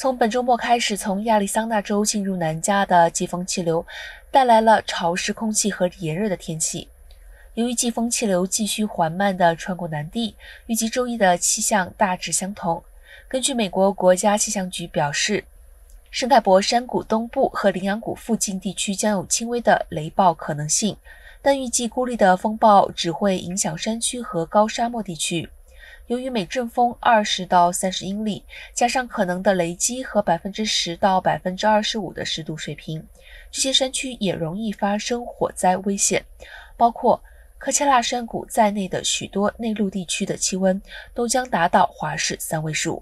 从本周末开始，从亚利桑那州进入南加的季风气流带来了潮湿空气和炎热的天气。由于季风气流继续缓慢地穿过南地，预计周一的气象大致相同。根据美国国家气象局表示，圣盖博山谷东部和羚羊谷附近地区将有轻微的雷暴可能性，但预计孤立的风暴只会影响山区和高沙漠地区。由于每阵风二十到三十英里，加上可能的雷击和百分之十到百分之二十五的湿度水平，这些山区也容易发生火灾危险。包括科切拉山谷在内的许多内陆地区的气温都将达到华氏三位数。